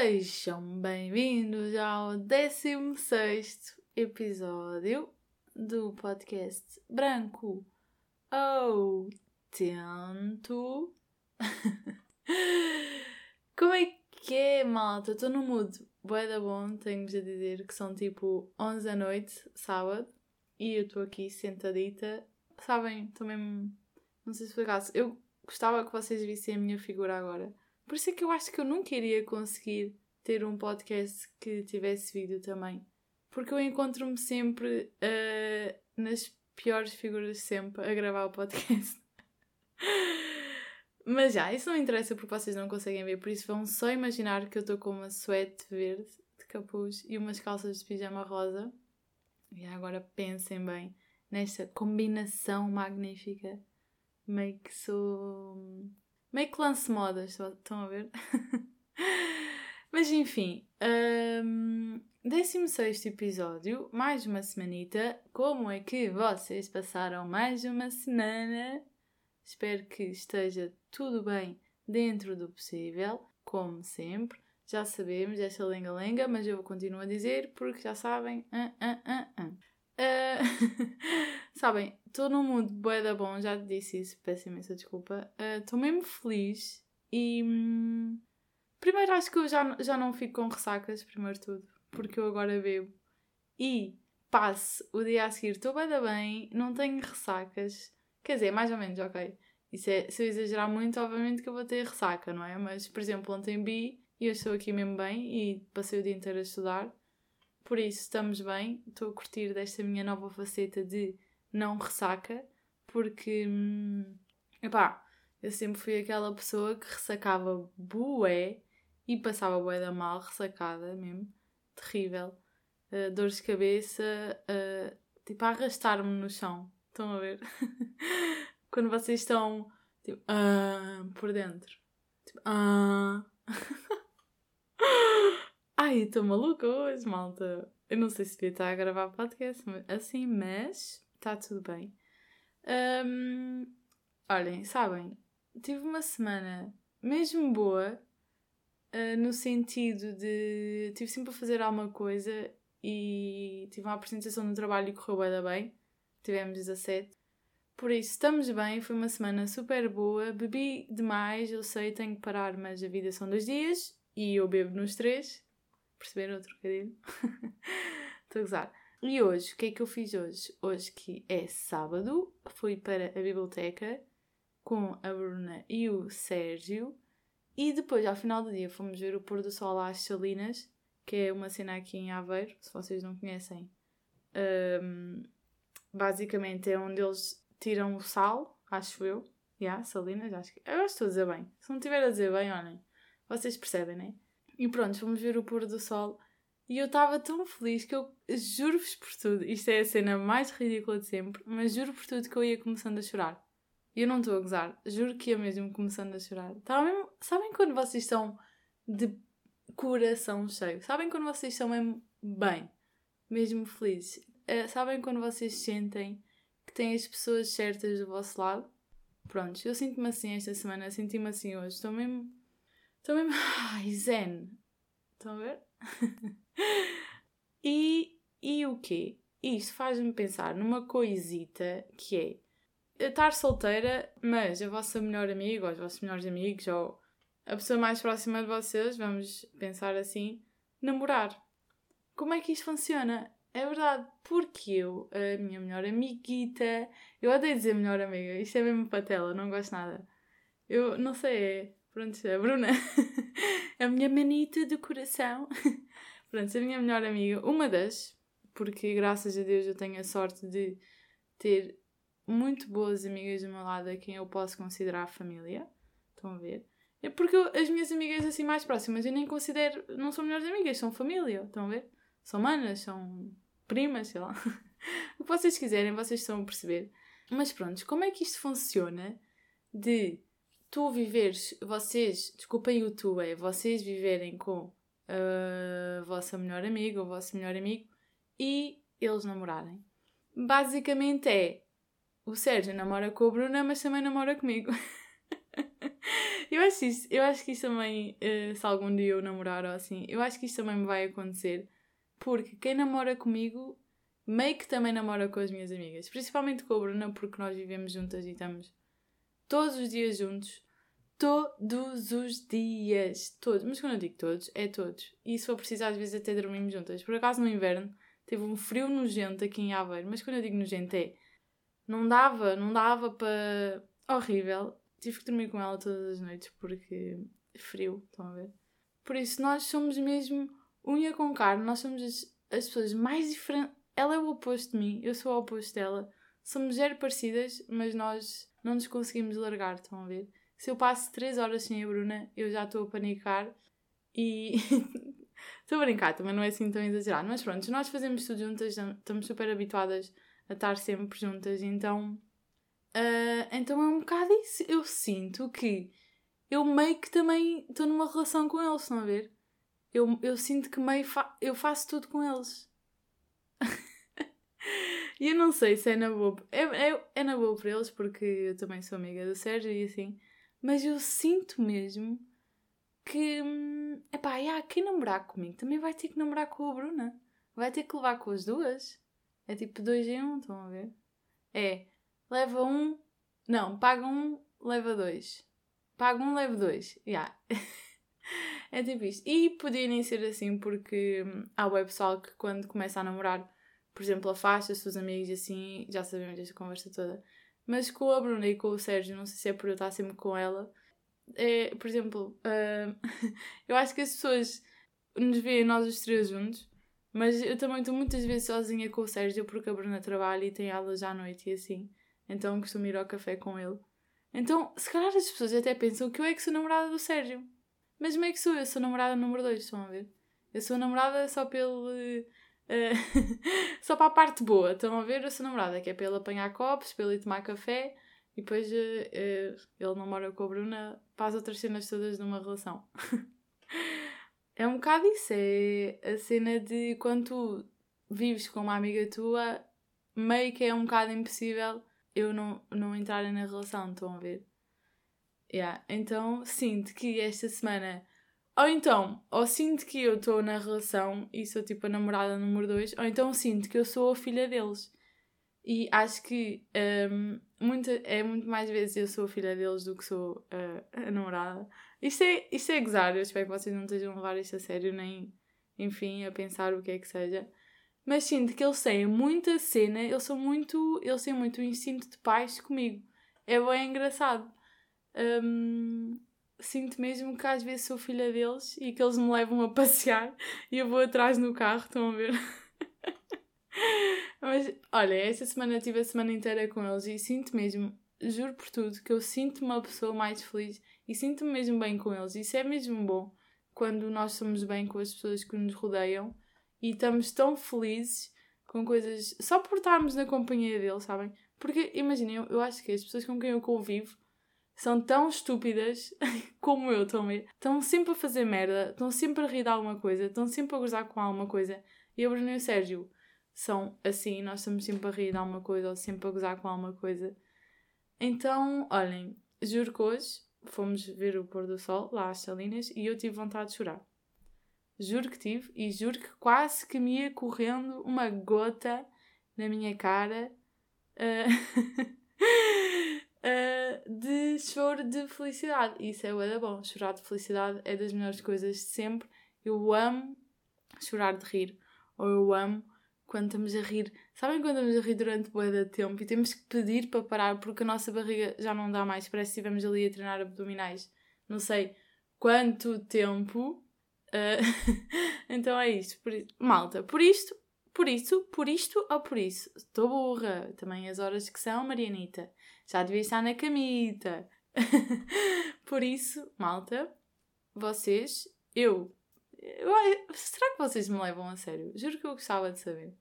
Sejam bem-vindos ao 16 episódio do podcast Branco ou Tento. Como é que é, malta? Estou no mood bué da bom, tenho-vos a dizer que são tipo 11 da noite, sábado, e eu estou aqui sentadita. Sabem, mesmo. Não sei se foi caso. Eu gostava que vocês vissem a minha figura agora. Por isso é que eu acho que eu nunca iria conseguir ter um podcast que tivesse vídeo também. Porque eu encontro-me sempre uh, nas piores figuras sempre a gravar o podcast. Mas já, isso não interessa porque vocês não conseguem ver, por isso vão só imaginar que eu estou com uma suéte verde de capuz e umas calças de pijama rosa. E agora pensem bem nesta combinação magnífica. Meio que sou Meio que lance modas, estão a ver? Mas enfim, um, 16 episódio, mais uma semanita. Como é que vocês passaram mais uma semana? Espero que esteja tudo bem dentro do possível, como sempre. Já sabemos esta lenga-lenga, mas eu continuo a dizer porque já sabem. Uh, uh, uh, Uh, sabem, estou num mundo bué da bom, já disse isso, peço imensa desculpa. Estou uh, mesmo feliz e. Hum, primeiro acho que eu já, já não fico com ressacas, primeiro tudo, porque eu agora bebo e passo o dia a seguir, estou bem da bem, não tenho ressacas. Quer dizer, mais ou menos, ok. Isso é, se eu exagerar muito, obviamente que eu vou ter ressaca, não é? Mas, por exemplo, ontem bi e eu estou aqui mesmo bem e passei o dia inteiro a estudar por isso, estamos bem. Estou a curtir desta minha nova faceta de não ressaca, porque, hum, epá, eu sempre fui aquela pessoa que ressacava bué e passava bué da mal, ressacada mesmo, terrível. Uh, dores de cabeça, uh, tipo, a arrastar-me no chão. Estão a ver? Quando vocês estão, tipo, uh, por dentro. Tipo, ah. Ai, estou maluca hoje, malta. Eu não sei se devia estar a gravar podcast assim, mas está tudo bem. Um, olhem, sabem, tive uma semana mesmo boa, uh, no sentido de. Tive sempre a fazer alguma coisa e tive uma apresentação no trabalho e correu bem, bem. Tivemos 17. Por isso, estamos bem, foi uma semana super boa. Bebi demais, eu sei, tenho que parar, mas a vida são dois dias e eu bebo nos três. Perceberam o trocadilho? Estou a gozar. E hoje, o que é que eu fiz hoje? Hoje que é sábado, fui para a biblioteca com a Bruna e o Sérgio e depois, ao final do dia, fomos ver o pôr do sol às Salinas, que é uma cena aqui em Aveiro, se vocês não conhecem. Um, basicamente é onde eles tiram o sal, acho eu. Já, yeah, Salinas, acho que. Eu estou a dizer bem. Se não estiver a dizer bem, olhem. Vocês percebem, né? E pronto, fomos ver o pôr do sol. E eu estava tão feliz que eu juro-vos por tudo, isto é a cena mais ridícula de sempre, mas juro por tudo que eu ia começando a chorar. E eu não estou a gozar, juro que ia mesmo começando a chorar. Estava mesmo, sabem quando vocês estão de coração cheio? Sabem quando vocês estão mesmo bem? Mesmo felizes? É, sabem quando vocês sentem que têm as pessoas certas do vosso lado? Pronto, eu sinto-me assim esta semana, senti-me assim hoje. Estou mesmo Estou mesmo. Ai, zen! Estão a ver? e, e o quê? Isto faz-me pensar numa coisita que é estar solteira, mas a vossa melhor amiga, ou os vossos melhores amigos, ou a pessoa mais próxima de vocês, vamos pensar assim, namorar. Como é que isto funciona? É verdade, porque eu, a minha melhor amiguita, eu odeio dizer melhor amiga, isto é mesmo patela, não gosto nada. Eu não sei, é Pronto, a Bruna, a minha manita do coração. Pronto, a minha melhor amiga, uma das, porque graças a Deus eu tenho a sorte de ter muito boas amigas do meu lado a quem eu posso considerar família. Estão a ver? É porque eu, as minhas amigas assim mais próximas eu nem considero, não são melhores amigas, são família. Estão a ver? São manas, são primas, sei lá. o que vocês quiserem, vocês estão a perceber. Mas pronto, como é que isto funciona de tu viveres, vocês, desculpem o tu, é vocês viverem com a vossa melhor amiga, o vosso melhor amigo e eles namorarem. Basicamente é o Sérgio namora com a Bruna, mas também namora comigo. eu, acho isso, eu acho que isso também, uh, se algum dia eu namorar ou assim, eu acho que isso também me vai acontecer. Porque quem namora comigo, meio que também namora com as minhas amigas. Principalmente com a Bruna, porque nós vivemos juntas e estamos todos os dias juntos. Todos os dias. Todos. Mas quando eu digo todos, é todos. E se for preciso, às vezes até dormimos juntas. Por acaso no inverno teve um frio nojento aqui em Aveiro. Mas quando eu digo nojento é. Não dava, não dava para. Horrível. Tive que dormir com ela todas as noites porque. Frio, estão a ver? Por isso, nós somos mesmo unha com carne. Nós somos as, as pessoas mais diferentes. Ela é o oposto de mim, eu sou o oposto dela. Somos zero parecidas, mas nós não nos conseguimos largar, estão a ver? Se eu passo 3 horas sem a Bruna, eu já estou a panicar e. Estou a brincar, também não é assim tão exagerado. Mas pronto, nós fazemos tudo juntas, estamos super habituadas a estar sempre juntas, então. Uh, então é um bocado isso. Eu sinto que eu meio que também estou numa relação com eles, estão a ver? Eu, eu sinto que meio fa eu faço tudo com eles. E eu não sei se é na boa. É, é, é na boa para eles, porque eu também sou amiga do Sérgio e assim. Mas eu sinto mesmo que. Hum, epá, yeah, quem namorar comigo também vai ter que namorar com a Bruna. Vai ter que levar com as duas. É tipo dois em um, estão a ver? É. Leva um. Não, paga um, leva dois. Paga um, leva dois. Yeah. é tipo isto. E podia nem ser assim, porque hum, há o pessoal que quando começa a namorar por exemplo, afasta-se dos amigos e assim, já sabemos desta conversa toda. Mas com a Bruna e com o Sérgio, não sei se é por eu estar sempre com ela, é, por exemplo, uh, eu acho que as pessoas nos veem nós os três juntos, mas eu também estou muitas vezes sozinha com o Sérgio porque a Bruna trabalha e tem aulas à noite e assim, então costumo ir ao café com ele. Então, se calhar as pessoas até pensam que eu é que sou namorada do Sérgio. Mas como é que sou? Eu sou namorada número 2, estão a ver? Eu sou namorada só pelo eh, só para a parte boa, estão a ver a sua namorada, que é para ele apanhar copos, para ele tomar café e depois uh, uh, ele não mora com a Bruna para as outras cenas todas de uma relação. é um bocado isso, é a cena de quando tu vives com uma amiga tua, meio que é um bocado impossível eu não, não entrar na relação, estão a ver? Yeah. Então sinto que esta semana ou então, ou sinto que eu estou na relação e sou tipo a namorada número 2, ou então sinto que eu sou a filha deles. E acho que um, muita, é muito mais vezes eu sou a filha deles do que sou uh, a namorada. Isto é, isto é gozar, eu espero que vocês não estejam a levar isto a sério, nem, enfim, a pensar o que é que seja. Mas sinto que eles têm muita cena, eles são muito, eles têm muito instinto de paz comigo. É bem engraçado. Um, sinto mesmo que às vezes sou filha deles e que eles me levam a passear e eu vou atrás no carro, estão a ver? Mas olha, esta semana tive a semana inteira com eles e sinto mesmo, juro por tudo, que eu sinto uma pessoa mais feliz e sinto-me mesmo bem com eles. Isso é mesmo bom quando nós somos bem com as pessoas que nos rodeiam e estamos tão felizes com coisas só por estarmos na companhia deles, sabem? Porque imaginem, eu, eu acho que as pessoas com quem eu convivo são tão estúpidas como eu também. Estão sempre a fazer merda, estão sempre a rir de alguma coisa, estão sempre a gozar com alguma coisa. E a Bruno e o Sérgio são assim, nós estamos sempre a rir de alguma coisa ou sempre a gozar com alguma coisa. Então, olhem, juro que hoje fomos ver o pôr do sol lá às Salinas e eu tive vontade de chorar. Juro que tive e juro que quase que me ia correndo uma gota na minha cara. Uh... de choro de felicidade. Isso é o bom. Chorar de felicidade é das melhores coisas de sempre. Eu amo chorar de rir. Ou eu amo quando estamos a rir. Sabem quando estamos a rir durante boa de tempo e temos que pedir para parar porque a nossa barriga já não dá mais. Parece que estivemos ali a treinar abdominais. Não sei quanto tempo. Uh, então é isto. Por, malta, por isto, por isso, por isto ou por isso? Estou burra. Também as horas que são, Marianita já devia estar na camita. Por isso, malta, vocês, eu, Será que vocês me levam a sério? Juro que eu gostava de saber.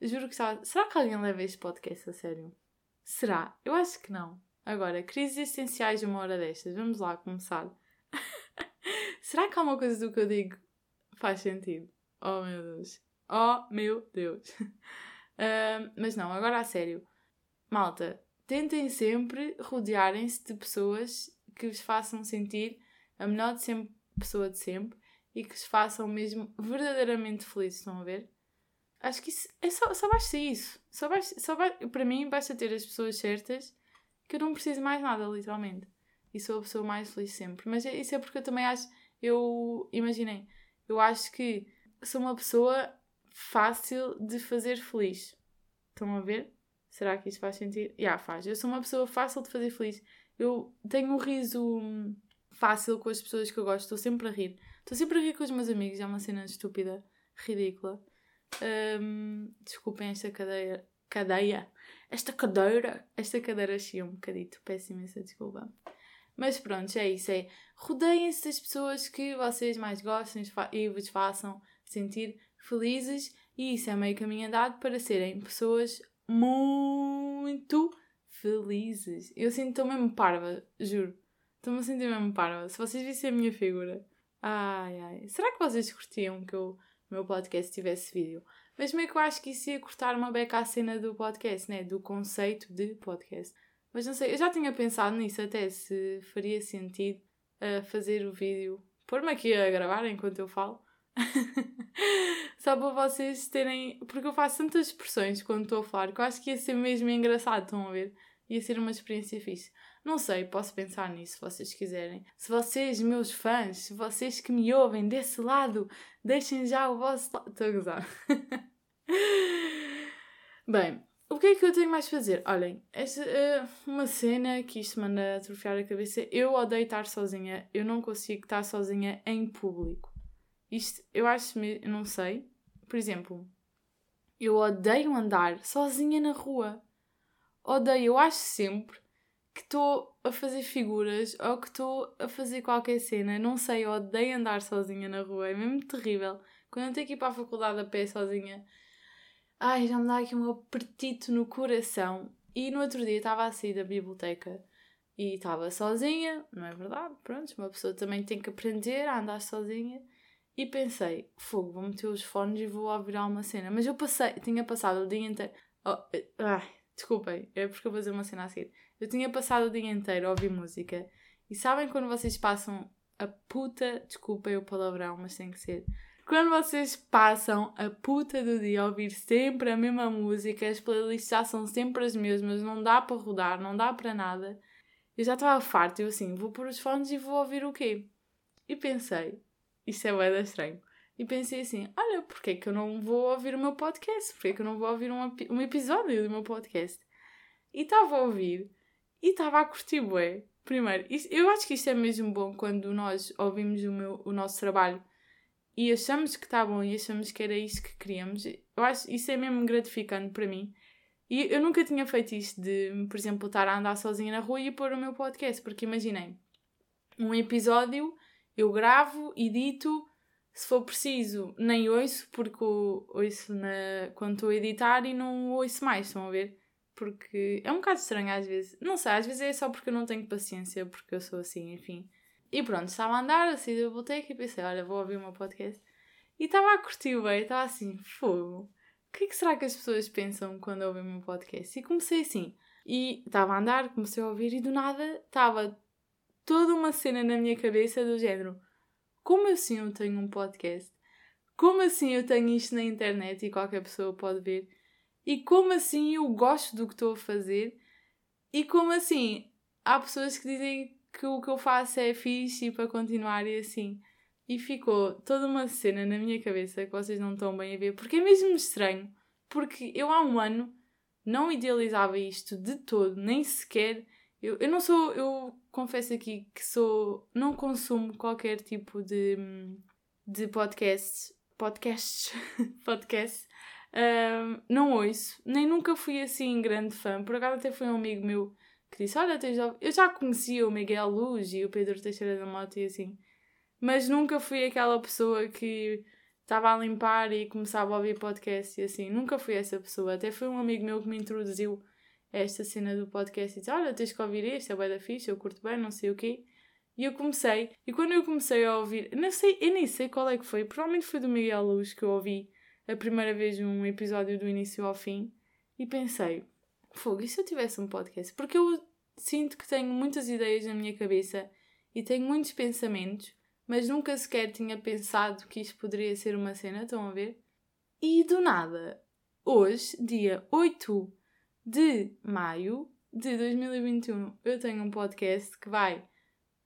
Juro que gostava. Será que alguém leva este podcast a sério? Será? Eu acho que não. Agora, crises existenciais uma hora destas. Vamos lá começar. Será que há uma coisa do que eu digo faz sentido? Oh meu Deus. Oh meu Deus. Uh, mas não, agora a sério. Malta, tentem sempre rodearem-se de pessoas que vos façam sentir a melhor de sempre, pessoa de sempre e que vos façam mesmo verdadeiramente felizes, estão a ver? Acho que isso é só, só basta isso. Só basta, só basta, para mim, basta ter as pessoas certas que eu não preciso mais nada, literalmente. E sou a pessoa mais feliz sempre. Mas é, isso é porque eu também acho. Eu imaginei. Eu acho que sou uma pessoa fácil de fazer feliz. Estão a ver? Será que isso faz sentido? Já yeah, faz. Eu sou uma pessoa fácil de fazer feliz. Eu tenho um riso fácil com as pessoas que eu gosto. Estou sempre a rir. Estou sempre a rir com os meus amigos. É uma cena estúpida, ridícula. Um, desculpem esta cadeia. Cadeia? Esta cadeira. Esta cadeira achei um bocadito. Peço imensa desculpa. Mas pronto, é isso. É rodeiem-se das pessoas que vocês mais gostam e vos façam sentir felizes. E isso é meio caminho andado para serem pessoas muito felizes. Eu sinto mesmo parva, juro. Estou-me a sentir mesmo parva. Se vocês vissem a minha figura. Ai, ai. Será que vocês curtiam que o meu podcast tivesse vídeo? Mas meio que eu acho que isso ia cortar uma beca à cena do podcast, né? Do conceito de podcast. Mas não sei, eu já tinha pensado nisso até, se faria sentido uh, fazer o vídeo. Pôr-me aqui a gravar enquanto eu falo. Só para vocês terem. Porque eu faço tantas expressões quando estou a falar que eu acho que ia ser mesmo engraçado, estão a ver? Ia ser uma experiência fixe. Não sei, posso pensar nisso se vocês quiserem. Se vocês, meus fãs, se vocês que me ouvem desse lado, deixem já o vosso lado. Estou a gozar. Bem, o que é que eu tenho mais a fazer? Olhem, esta, uh, uma cena que isto manda atrofiar a cabeça. Eu odeio estar sozinha. Eu não consigo estar sozinha em público. Isto, eu acho, eu não sei. Por exemplo, eu odeio andar sozinha na rua. Odeio, eu acho sempre que estou a fazer figuras ou que estou a fazer qualquer cena. Não sei, eu odeio andar sozinha na rua. É mesmo terrível. Quando eu tenho que ir para a faculdade a pé sozinha, ai, já me dá aqui um apertito no coração. E no outro dia estava a sair da biblioteca e estava sozinha, não é verdade? Pronto, uma pessoa também tem que aprender a andar sozinha. E pensei, fogo, vou meter os fones e vou ouvir alguma cena. Mas eu passei, tinha passado o dia inteiro. Oh, eh, ai, desculpem, é porque eu vou fazer uma cena a seguir. Eu tinha passado o dia inteiro a ouvir música. E sabem quando vocês passam a puta. Desculpem o palavrão, mas tem que ser. Quando vocês passam a puta do dia a ouvir sempre a mesma música, as playlists já são sempre as mesmas, não dá para rodar, não dá para nada. Eu já estava farto, eu assim, vou pôr os fones e vou ouvir o quê? E pensei, isto é bem estranho. E pensei assim: olha, porquê é que eu não vou ouvir o meu podcast? Porquê é que eu não vou ouvir um, um episódio do meu podcast? E estava a ouvir e estava a curtir, bué. Primeiro, isto, eu acho que isto é mesmo bom quando nós ouvimos o, meu, o nosso trabalho e achamos que está bom e achamos que era isto que queríamos. Eu acho isso é mesmo gratificante para mim. E eu nunca tinha feito isto de, por exemplo, estar a andar sozinha na rua e pôr o meu podcast, porque imaginei um episódio eu gravo, edito, se for preciso, nem ouço, porque ouço na, quando estou a editar e não ouço mais, estão a ver? Porque é um bocado estranho às vezes. Não sei, às vezes é só porque eu não tenho paciência, porque eu sou assim, enfim. E pronto, estava a andar, assim, da biblioteca e pensei, olha, vou ouvir o meu podcast. E estava a curtir bem, estava assim, fogo. O que, é que será que as pessoas pensam quando ouvem o meu podcast? E comecei assim. E estava a andar, comecei a ouvir e do nada estava toda uma cena na minha cabeça do género: como assim eu tenho um podcast? Como assim eu tenho isto na internet e qualquer pessoa pode ver? E como assim eu gosto do que estou a fazer? E como assim há pessoas que dizem que o que eu faço é fixe e para continuar e assim. E ficou toda uma cena na minha cabeça que vocês não estão bem a ver, porque é mesmo estranho. Porque eu há um ano não idealizava isto de todo, nem sequer eu, eu não sou, eu confesso aqui que sou, não consumo qualquer tipo de, de podcasts, podcasts, podcasts, um, não ouço, nem nunca fui assim grande fã, por acaso até foi um amigo meu que disse, olha, tens eu já conhecia o Miguel Luz e o Pedro Teixeira da Mota e assim, mas nunca fui aquela pessoa que estava a limpar e começava a ouvir podcast e assim, nunca fui essa pessoa, até foi um amigo meu que me introduziu esta cena do podcast e disse: Olha, tens que ouvir este, é bem da fixe, eu curto bem, não sei o quê. E eu comecei, e quando eu comecei a ouvir, não sei, eu nem sei qual é que foi, provavelmente foi do Miguel Luz que eu ouvi a primeira vez um episódio do início ao fim e pensei: fogo, e se eu tivesse um podcast? Porque eu sinto que tenho muitas ideias na minha cabeça e tenho muitos pensamentos, mas nunca sequer tinha pensado que isto poderia ser uma cena, estão a ver? E do nada, hoje, dia 8 de maio de 2021, eu tenho um podcast que vai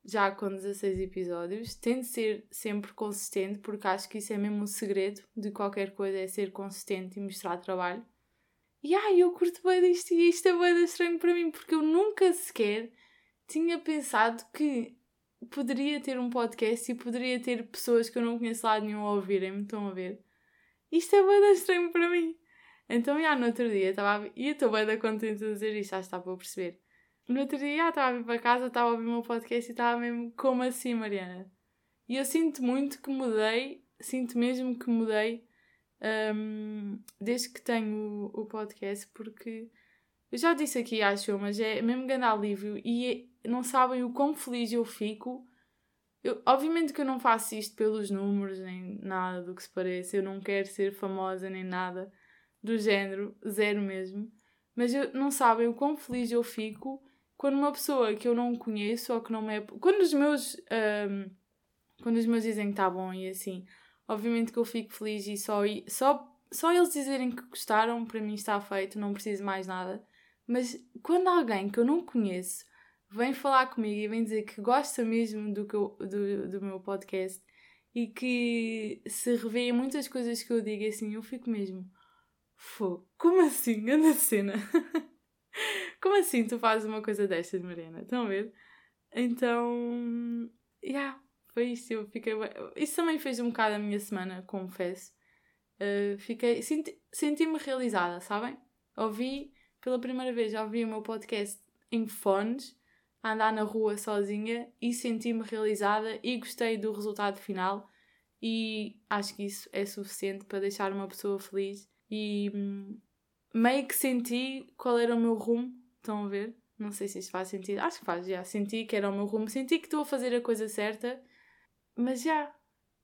já com 16 episódios. Tento ser sempre consistente, porque acho que isso é mesmo o segredo de qualquer coisa, é ser consistente e mostrar trabalho. E ai, eu curto bem disto e isto é bem estranho para mim, porque eu nunca sequer tinha pensado que poderia ter um podcast e poderia ter pessoas que eu não conheço lá nenhum a ouvirem-me, estão a ver? Isto é bem estranho para mim. Então, já no outro dia, estava a... e eu estou bem da contente de dizer isto, já está para perceber. No outro dia, estava a vir para casa, estava a ouvir o meu podcast e estava mesmo, como assim, Mariana? E eu sinto muito que mudei, sinto mesmo que mudei um, desde que tenho o, o, podcast, porque eu já disse aqui, acho, mas é mesmo grande alívio e é, não sabem o quão feliz eu fico. Eu, obviamente que eu não faço isto pelos números, nem nada do que se pareça, eu não quero ser famosa nem nada do género, zero mesmo. Mas eu, não sabem o quão feliz eu fico quando uma pessoa que eu não conheço ou que não me é. Quando os meus. Um, quando os meus dizem que está bom e assim, obviamente que eu fico feliz e só, só, só eles dizerem que gostaram, para mim está feito, não preciso mais nada. Mas quando alguém que eu não conheço vem falar comigo e vem dizer que gosta mesmo do, que eu, do, do meu podcast e que se revê em muitas coisas que eu digo assim, eu fico mesmo. Fô, como assim? Anda cena. Como assim tu fazes uma coisa destas, Mariana? Estão a ver? Então, yeah, foi isso. Eu fiquei. Isso também fez um bocado a minha semana, confesso. Uh, fiquei. Senti, senti-me realizada, sabem? Ouvi, pela primeira vez, ouvi o meu podcast em fones, a andar na rua sozinha e senti-me realizada e gostei do resultado final. E acho que isso é suficiente para deixar uma pessoa feliz. E hum, meio que senti qual era o meu rumo Estão a ver? Não sei se isto faz sentido. Acho que faz, já. Senti que era o meu rumo. Senti que estou a fazer a coisa certa. Mas já.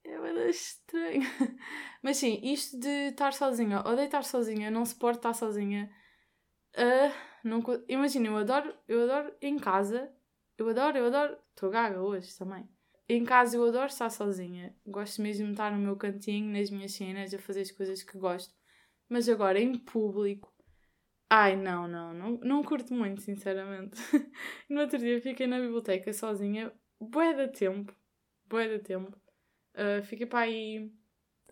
É estranho. mas sim, isto de estar sozinha. Odeio estar sozinha. Não suporto estar sozinha. Uh, não, imagina, eu adoro, eu adoro em casa. Eu adoro, eu adoro. Estou gaga hoje também. Em casa eu adoro estar sozinha. Gosto mesmo de estar no meu cantinho, nas minhas cenas, a fazer as coisas que gosto. Mas agora em público Ai, não, não, não, não curto muito, sinceramente. no outro dia fiquei na biblioteca sozinha, bué de tempo, bué de tempo. Uh, fiquei para aí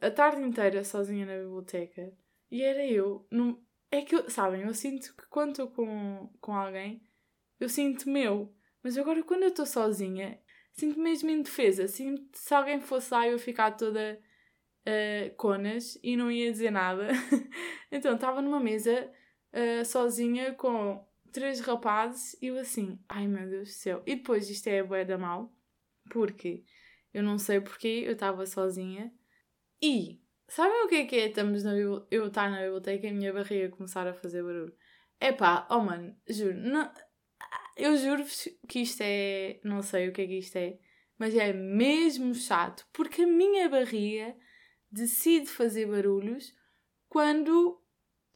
a tarde inteira sozinha na biblioteca e era eu. Num... É que, eu, sabem, eu sinto que quando estou com, com alguém, eu sinto meu. Mas agora quando eu estou sozinha, sinto mesmo indefesa. Sinto se alguém fosse lá eu ficar toda uh, conas e não ia dizer nada. então estava numa mesa uh, sozinha com três rapazes e eu assim, ai meu Deus do céu. E depois isto é a boia da mal, porque eu não sei porque eu estava sozinha e sabem o que é que é estamos na, eu estar na biblioteca e a minha barriga começar a fazer barulho? É pá, oh mano, juro, não, eu juro-vos que isto é, não sei o que é que isto é, mas é mesmo chato, porque a minha barriga decide fazer barulhos quando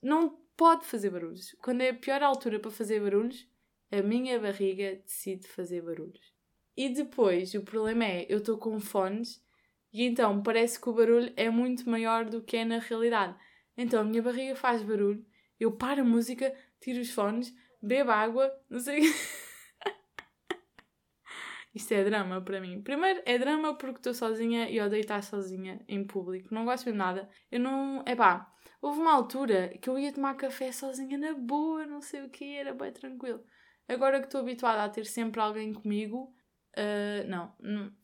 não pode fazer barulhos. Quando é a pior altura para fazer barulhos, a minha barriga decide fazer barulhos. E depois, o problema é, eu estou com fones e então parece que o barulho é muito maior do que é na realidade. Então a minha barriga faz barulho, eu paro a música, tiro os fones, bebo água, não sei. Isto é drama para mim. Primeiro, é drama porque estou sozinha e odeio estar sozinha em público. Não gosto de nada. Eu não. É pá, Houve uma altura que eu ia tomar café sozinha na boa, não sei o que, era bem tranquilo. Agora que estou habituada a ter sempre alguém comigo, uh, não,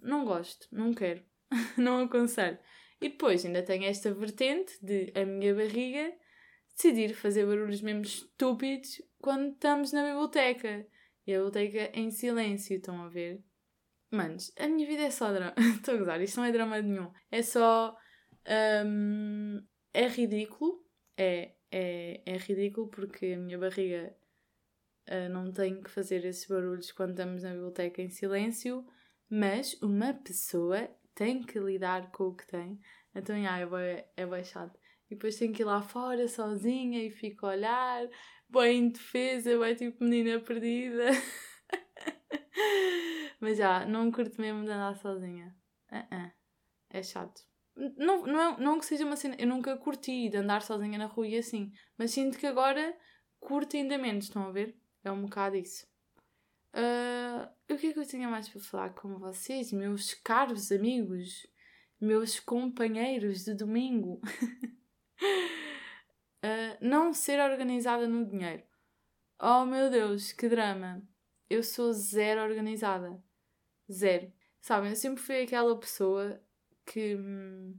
não gosto, não quero, não aconselho. E depois ainda tenho esta vertente de a minha barriga decidir fazer barulhos mesmo estúpidos quando estamos na biblioteca. E a biblioteca em silêncio, estão a ver? Manos, a minha vida é só drama. Estou a gozar, isto não é drama nenhum. É só. Um, é ridículo, é, é, é ridículo porque a minha barriga uh, não tem que fazer esses barulhos quando estamos na biblioteca em silêncio, mas uma pessoa tem que lidar com o que tem. Então, yeah, é, bem, é bem chato. e depois tenho que ir lá fora sozinha e fico a olhar, bem indefesa, bem tipo menina perdida. Mas já, não curto mesmo de andar sozinha. Uh -uh. É chato. Não, não, é, não que seja uma cena. Eu nunca curti de andar sozinha na rua e assim. Mas sinto que agora curto ainda menos. Estão a ver? É um bocado isso. Uh, o que é que eu tinha mais para falar com vocês, meus caros amigos, meus companheiros de domingo? uh, não ser organizada no dinheiro. Oh meu Deus, que drama! Eu sou zero organizada. Zero. Sabem, eu sempre fui aquela pessoa que. Hum,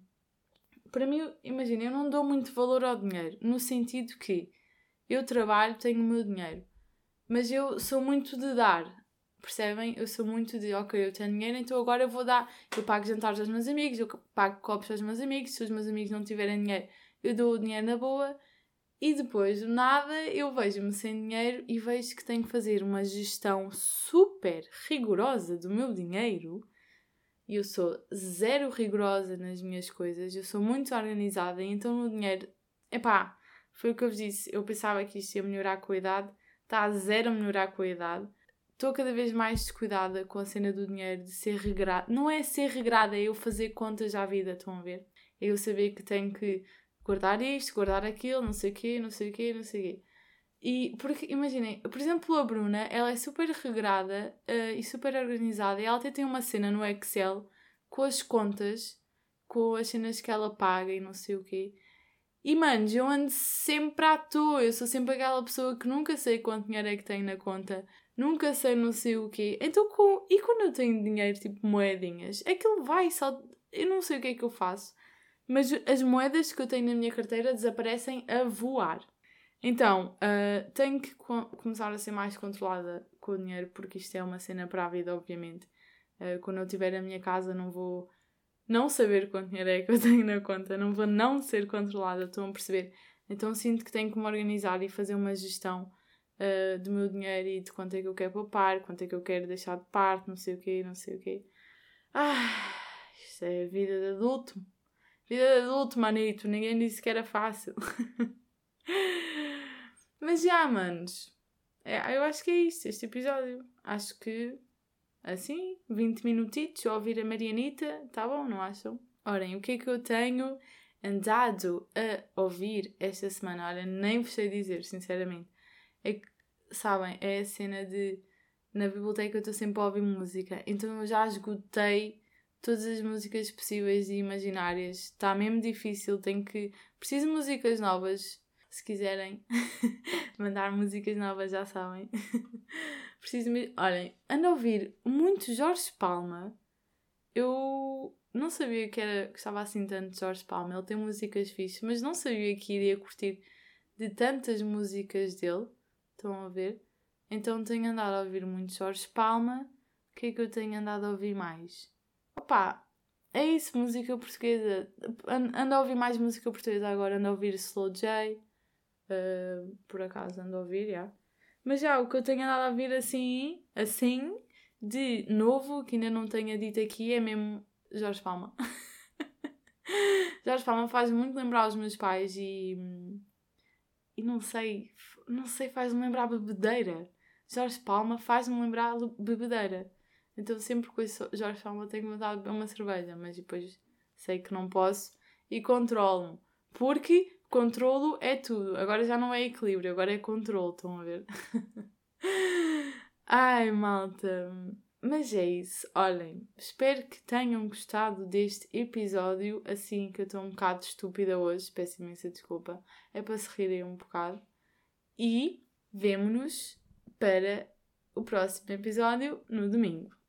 para mim, imagina, eu não dou muito valor ao dinheiro, no sentido que eu trabalho, tenho o meu dinheiro, mas eu sou muito de dar. Percebem? Eu sou muito de, ok, eu tenho dinheiro, então agora eu vou dar. Eu pago jantares aos meus amigos, eu pago copos aos meus amigos. Se os meus amigos não tiverem dinheiro, eu dou o dinheiro na boa. E depois, do nada, eu vejo-me sem dinheiro e vejo que tenho que fazer uma gestão super rigorosa do meu dinheiro. E eu sou zero rigorosa nas minhas coisas, eu sou muito organizada, então no dinheiro, epá, foi o que eu vos disse. Eu pensava que isto ia melhorar com a idade, está a zero melhorar com a idade. Estou cada vez mais descuidada com a cena do dinheiro, de ser regrada. Não é ser regrada, é eu fazer contas à vida, estão a ver? É eu saber que tenho que guardar isto, guardar aquilo, não sei o quê, não sei o quê, não sei o quê. E porque, imaginem, por exemplo, a Bruna, ela é super regrada uh, e super organizada e ela até tem uma cena no Excel com as contas, com as cenas que ela paga e não sei o quê. E manos, eu ando sempre à toa, eu sou sempre aquela pessoa que nunca sei quanto dinheiro é que tenho na conta, nunca sei não sei o quê. Então, com... e quando eu tenho dinheiro, tipo moedinhas, aquilo vai só. Eu não sei o que é que eu faço. Mas as moedas que eu tenho na minha carteira desaparecem a voar. Então, uh, tenho que co começar a ser mais controlada com o dinheiro, porque isto é uma cena para a vida, obviamente. Uh, quando eu tiver a minha casa, não vou não saber quanto dinheiro é que eu tenho na conta, não vou não ser controlada, estão a perceber? Então, sinto que tenho que me organizar e fazer uma gestão uh, do meu dinheiro e de quanto é que eu quero poupar, quanto é que eu quero deixar de parte, não sei o quê, não sei o quê. Ah, isto é a vida de adulto. Vida de adulto, manito. Ninguém disse que era fácil. Mas já, manos. É, eu acho que é isto, este episódio. Acho que, assim, 20 minutitos ouvir a Marianita, tá bom, não acham? Orem, o que é que eu tenho andado a ouvir esta semana? Olha, nem vos sei dizer, sinceramente. É que, sabem, é a cena de. Na biblioteca eu estou sempre a ouvir música, então eu já esgotei todas as músicas possíveis e imaginárias. Está mesmo difícil, tenho que. Preciso de músicas novas. Se quiserem mandar músicas novas, já sabem. Preciso. Olhem, ando a ouvir muito Jorge Palma. Eu não sabia que, era, que estava assim tanto de Jorge Palma. Ele tem músicas fixas, mas não sabia que iria curtir de tantas músicas dele. Estão a ver? Então tenho andado a ouvir muito Jorge Palma. O que é que eu tenho andado a ouvir mais? Opá, é isso, música portuguesa. Ando a ouvir mais música portuguesa agora, ando a ouvir Slow J. Uh, por acaso ando a ouvir, já. Yeah. Mas já, o que eu tenho andado a ouvir assim, assim, de novo, que ainda não tenha dito aqui, é mesmo Jorge Palma. Jorge Palma faz muito lembrar os meus pais e. E não sei, não sei, faz-me lembrar bebedeira. Jorge Palma faz-me lembrar bebedeira. Então sempre com isso, Jorge Palma tenho vontade de beber uma cerveja, mas depois sei que não posso e controlo-me. Porque controlo é tudo. Agora já não é equilíbrio, agora é controle, estão a ver? Ai, malta. Mas é isso. Olhem, espero que tenham gostado deste episódio. Assim que eu estou um bocado estúpida hoje, peço imensa desculpa. É para se rirem um bocado. E vemo-nos para o próximo episódio no domingo.